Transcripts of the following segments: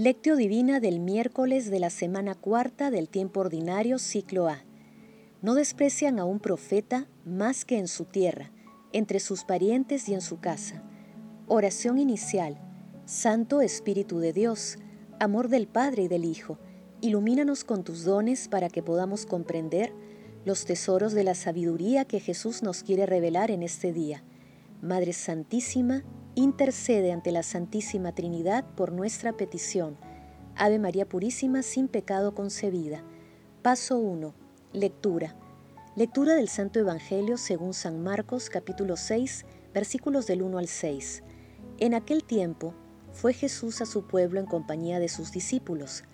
Lectio Divina del miércoles de la semana cuarta del tiempo ordinario, ciclo A. No desprecian a un profeta más que en su tierra, entre sus parientes y en su casa. Oración inicial. Santo Espíritu de Dios, amor del Padre y del Hijo, ilumínanos con tus dones para que podamos comprender los tesoros de la sabiduría que Jesús nos quiere revelar en este día. Madre Santísima, intercede ante la Santísima Trinidad por nuestra petición. Ave María Purísima, sin pecado concebida. Paso 1. Lectura. Lectura del Santo Evangelio según San Marcos capítulo 6, versículos del 1 al 6. En aquel tiempo fue Jesús a su pueblo en compañía de sus discípulos.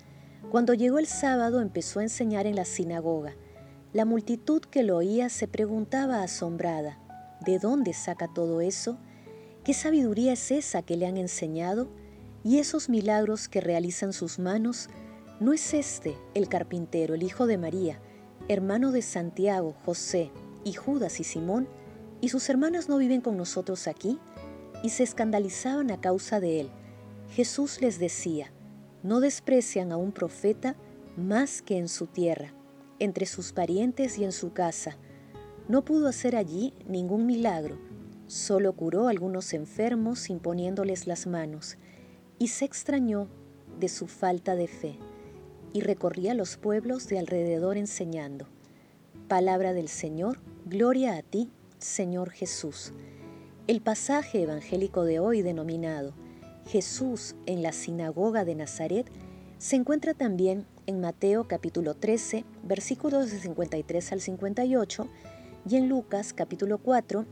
Cuando llegó el sábado empezó a enseñar en la sinagoga. La multitud que lo oía se preguntaba asombrada, ¿de dónde saca todo eso? ¿Qué sabiduría es esa que le han enseñado? Y esos milagros que realizan sus manos, ¿no es este el carpintero, el hijo de María, hermano de Santiago, José y Judas y Simón? ¿Y sus hermanas no viven con nosotros aquí? Y se escandalizaban a causa de él. Jesús les decía, no desprecian a un profeta más que en su tierra, entre sus parientes y en su casa. No pudo hacer allí ningún milagro Solo curó a algunos enfermos imponiéndoles las manos y se extrañó de su falta de fe y recorría los pueblos de alrededor enseñando. Palabra del Señor, gloria a ti, Señor Jesús. El pasaje evangélico de hoy denominado Jesús en la sinagoga de Nazaret se encuentra también en Mateo capítulo 13, versículos de 53 al 58 y en Lucas capítulo 4,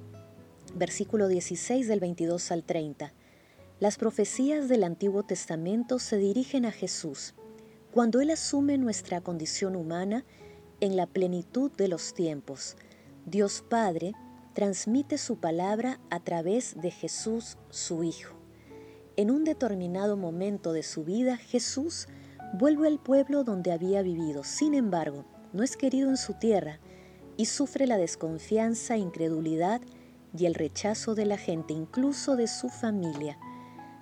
versículo 16 del 22 al 30. Las profecías del Antiguo Testamento se dirigen a Jesús, cuando Él asume nuestra condición humana en la plenitud de los tiempos. Dios Padre transmite su palabra a través de Jesús, su Hijo. En un determinado momento de su vida, Jesús vuelve al pueblo donde había vivido. Sin embargo, no es querido en su tierra y sufre la desconfianza, incredulidad y el rechazo de la gente, incluso de su familia.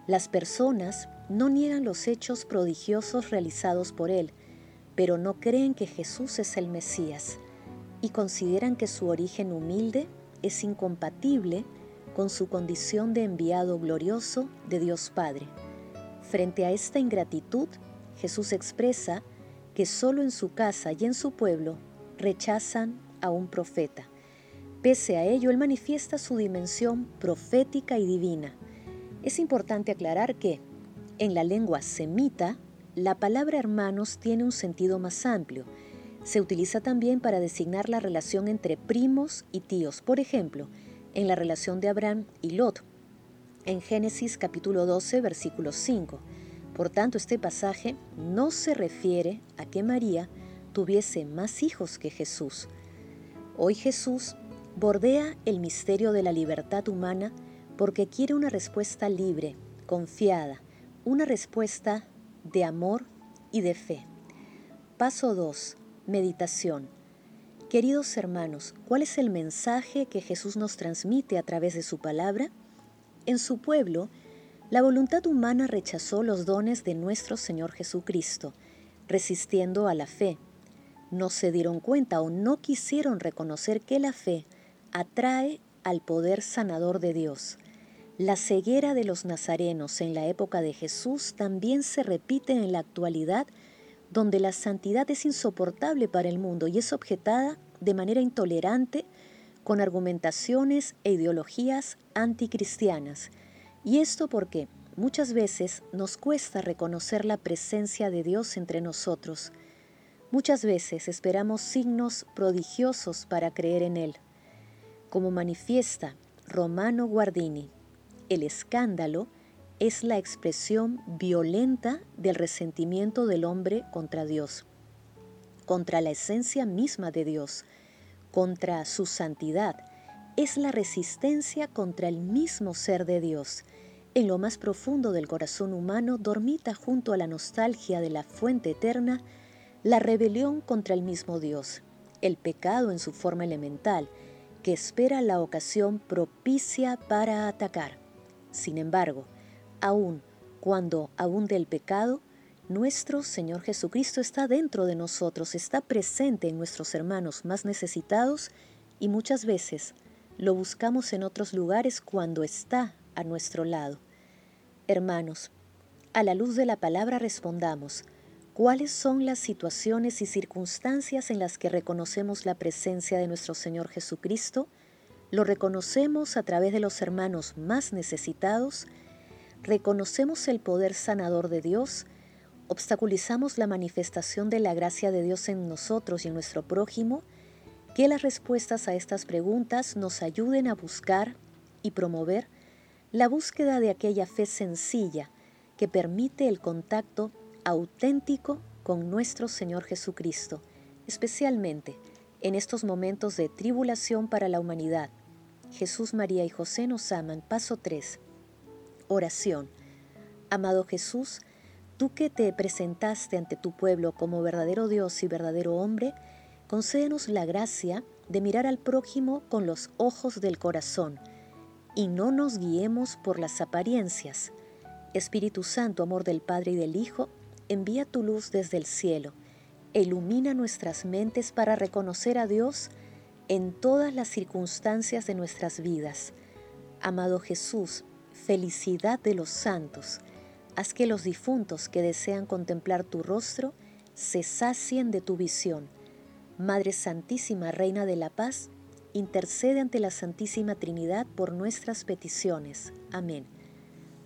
Las personas no niegan los hechos prodigiosos realizados por él, pero no creen que Jesús es el Mesías y consideran que su origen humilde es incompatible con su condición de enviado glorioso de Dios Padre. Frente a esta ingratitud, Jesús expresa que solo en su casa y en su pueblo rechazan a un profeta. Pese a ello, él manifiesta su dimensión profética y divina. Es importante aclarar que, en la lengua semita, la palabra hermanos tiene un sentido más amplio. Se utiliza también para designar la relación entre primos y tíos, por ejemplo, en la relación de Abraham y Lot, en Génesis capítulo 12, versículo 5. Por tanto, este pasaje no se refiere a que María tuviese más hijos que Jesús. Hoy Jesús bordea el misterio de la libertad humana porque quiere una respuesta libre, confiada, una respuesta de amor y de fe. Paso 2. Meditación. Queridos hermanos, ¿cuál es el mensaje que Jesús nos transmite a través de su palabra? En su pueblo, la voluntad humana rechazó los dones de nuestro Señor Jesucristo, resistiendo a la fe. No se dieron cuenta o no quisieron reconocer que la fe atrae al poder sanador de Dios. La ceguera de los nazarenos en la época de Jesús también se repite en la actualidad, donde la santidad es insoportable para el mundo y es objetada de manera intolerante con argumentaciones e ideologías anticristianas. Y esto porque muchas veces nos cuesta reconocer la presencia de Dios entre nosotros. Muchas veces esperamos signos prodigiosos para creer en Él. Como manifiesta Romano Guardini, el escándalo es la expresión violenta del resentimiento del hombre contra Dios, contra la esencia misma de Dios, contra su santidad. Es la resistencia contra el mismo ser de Dios. En lo más profundo del corazón humano dormita junto a la nostalgia de la fuente eterna la rebelión contra el mismo Dios, el pecado en su forma elemental, que espera la ocasión propicia para atacar. Sin embargo, aun cuando abunde el pecado, Nuestro Señor Jesucristo está dentro de nosotros, está presente en nuestros hermanos más necesitados y muchas veces lo buscamos en otros lugares cuando está a nuestro lado. Hermanos, a la luz de la palabra respondamos, ¿cuáles son las situaciones y circunstancias en las que reconocemos la presencia de nuestro Señor Jesucristo? ¿Lo reconocemos a través de los hermanos más necesitados? ¿Reconocemos el poder sanador de Dios? obstaculizamos la manifestación de la gracia de Dios en nosotros y en nuestro prójimo, que las respuestas a estas preguntas nos ayuden a buscar y promover la búsqueda de aquella fe sencilla que permite el contacto auténtico con nuestro Señor Jesucristo, especialmente en estos momentos de tribulación para la humanidad. Jesús, María y José nos aman. Paso 3. Oración. Amado Jesús, Tú que te presentaste ante tu pueblo como verdadero Dios y verdadero hombre, concédenos la gracia de mirar al prójimo con los ojos del corazón y no nos guiemos por las apariencias. Espíritu Santo, amor del Padre y del Hijo, envía tu luz desde el cielo, ilumina nuestras mentes para reconocer a Dios en todas las circunstancias de nuestras vidas. Amado Jesús, felicidad de los santos, Haz que los difuntos que desean contemplar tu rostro se sacien de tu visión. Madre Santísima, Reina de la Paz, intercede ante la Santísima Trinidad por nuestras peticiones. Amén.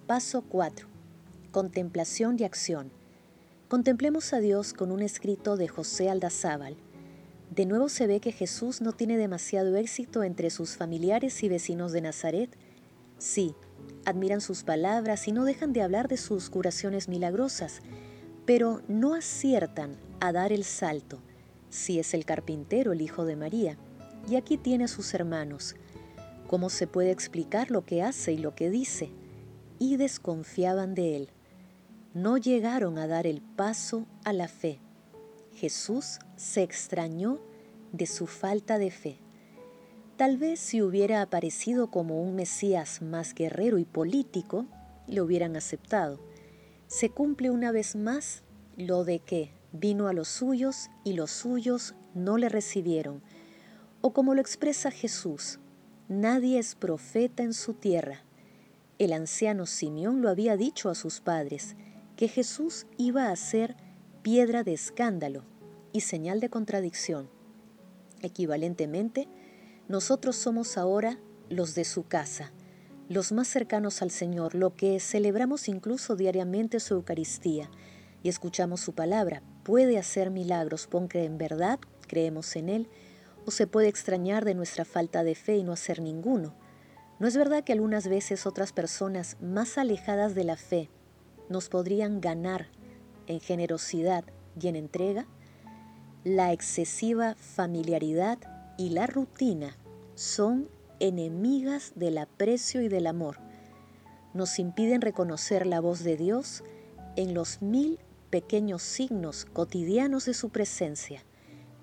Paso 4. Contemplación y acción. Contemplemos a Dios con un escrito de José Aldazábal. De nuevo se ve que Jesús no tiene demasiado éxito entre sus familiares y vecinos de Nazaret. Sí, admiran sus palabras y no dejan de hablar de sus curaciones milagrosas, pero no aciertan a dar el salto, si es el carpintero el hijo de María, y aquí tiene a sus hermanos. ¿Cómo se puede explicar lo que hace y lo que dice? Y desconfiaban de él. No llegaron a dar el paso a la fe. Jesús se extrañó de su falta de fe. Tal vez si hubiera aparecido como un Mesías más guerrero y político, le hubieran aceptado. Se cumple una vez más lo de que vino a los suyos y los suyos no le recibieron. O como lo expresa Jesús, nadie es profeta en su tierra. El anciano Simeón lo había dicho a sus padres, que Jesús iba a ser piedra de escándalo y señal de contradicción. Equivalentemente, nosotros somos ahora los de su casa, los más cercanos al Señor, lo que celebramos incluso diariamente su Eucaristía y escuchamos su palabra. Puede hacer milagros porque en verdad creemos en Él, o se puede extrañar de nuestra falta de fe y no hacer ninguno. ¿No es verdad que algunas veces otras personas más alejadas de la fe nos podrían ganar en generosidad y en entrega? La excesiva familiaridad y la rutina son enemigas del aprecio y del amor. Nos impiden reconocer la voz de Dios en los mil pequeños signos cotidianos de su presencia,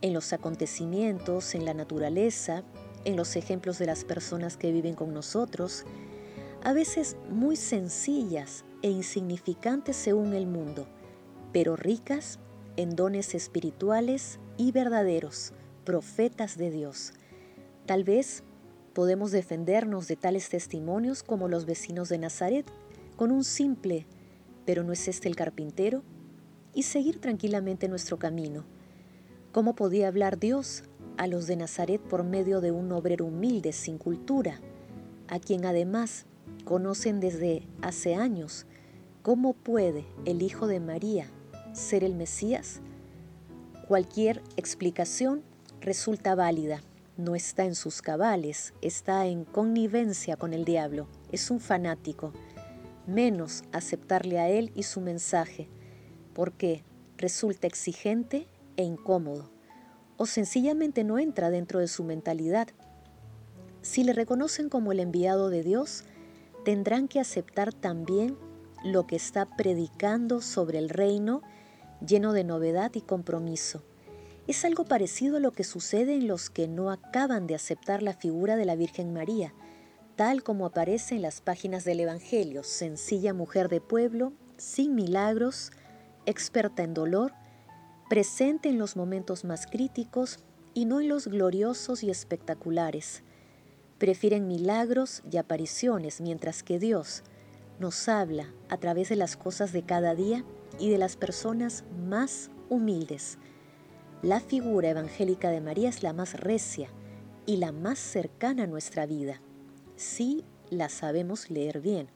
en los acontecimientos, en la naturaleza, en los ejemplos de las personas que viven con nosotros, a veces muy sencillas e insignificantes según el mundo, pero ricas en dones espirituales y verdaderos profetas de Dios. Tal vez podemos defendernos de tales testimonios como los vecinos de Nazaret, con un simple, pero no es este el carpintero, y seguir tranquilamente nuestro camino. ¿Cómo podía hablar Dios a los de Nazaret por medio de un obrero humilde, sin cultura, a quien además conocen desde hace años? ¿Cómo puede el Hijo de María ser el Mesías? Cualquier explicación resulta válida. No está en sus cabales, está en connivencia con el diablo, es un fanático. Menos aceptarle a él y su mensaje, porque resulta exigente e incómodo, o sencillamente no entra dentro de su mentalidad. Si le reconocen como el enviado de Dios, tendrán que aceptar también lo que está predicando sobre el reino lleno de novedad y compromiso. Es algo parecido a lo que sucede en los que no acaban de aceptar la figura de la Virgen María, tal como aparece en las páginas del Evangelio, sencilla mujer de pueblo, sin milagros, experta en dolor, presente en los momentos más críticos y no en los gloriosos y espectaculares. Prefieren milagros y apariciones, mientras que Dios nos habla a través de las cosas de cada día y de las personas más humildes. La figura evangélica de María es la más recia y la más cercana a nuestra vida, si la sabemos leer bien.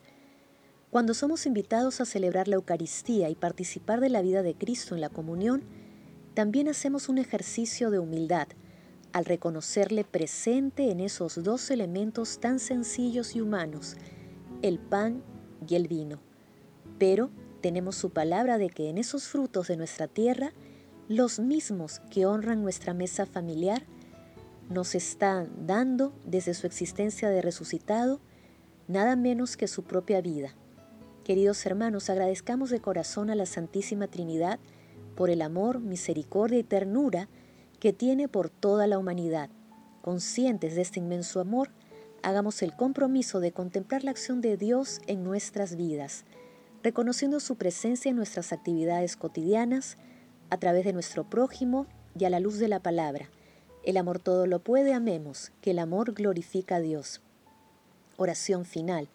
Cuando somos invitados a celebrar la Eucaristía y participar de la vida de Cristo en la comunión, también hacemos un ejercicio de humildad al reconocerle presente en esos dos elementos tan sencillos y humanos, el pan y el vino. Pero tenemos su palabra de que en esos frutos de nuestra tierra, los mismos que honran nuestra mesa familiar, nos están dando desde su existencia de resucitado nada menos que su propia vida Queridos hermanos, agradezcamos de corazón a la Santísima Trinidad por el amor, misericordia y ternura que tiene por toda la humanidad. Conscientes de este inmenso amor, hagamos el compromiso de contemplar la acción de Dios en nuestras vidas, reconociendo su presencia en nuestras actividades cotidianas, a través de nuestro prójimo y a la luz de la palabra. El amor todo lo puede, amemos, que el amor glorifica a Dios. Oración final.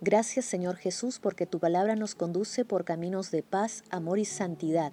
Gracias Señor Jesús porque tu palabra nos conduce por caminos de paz, amor y santidad.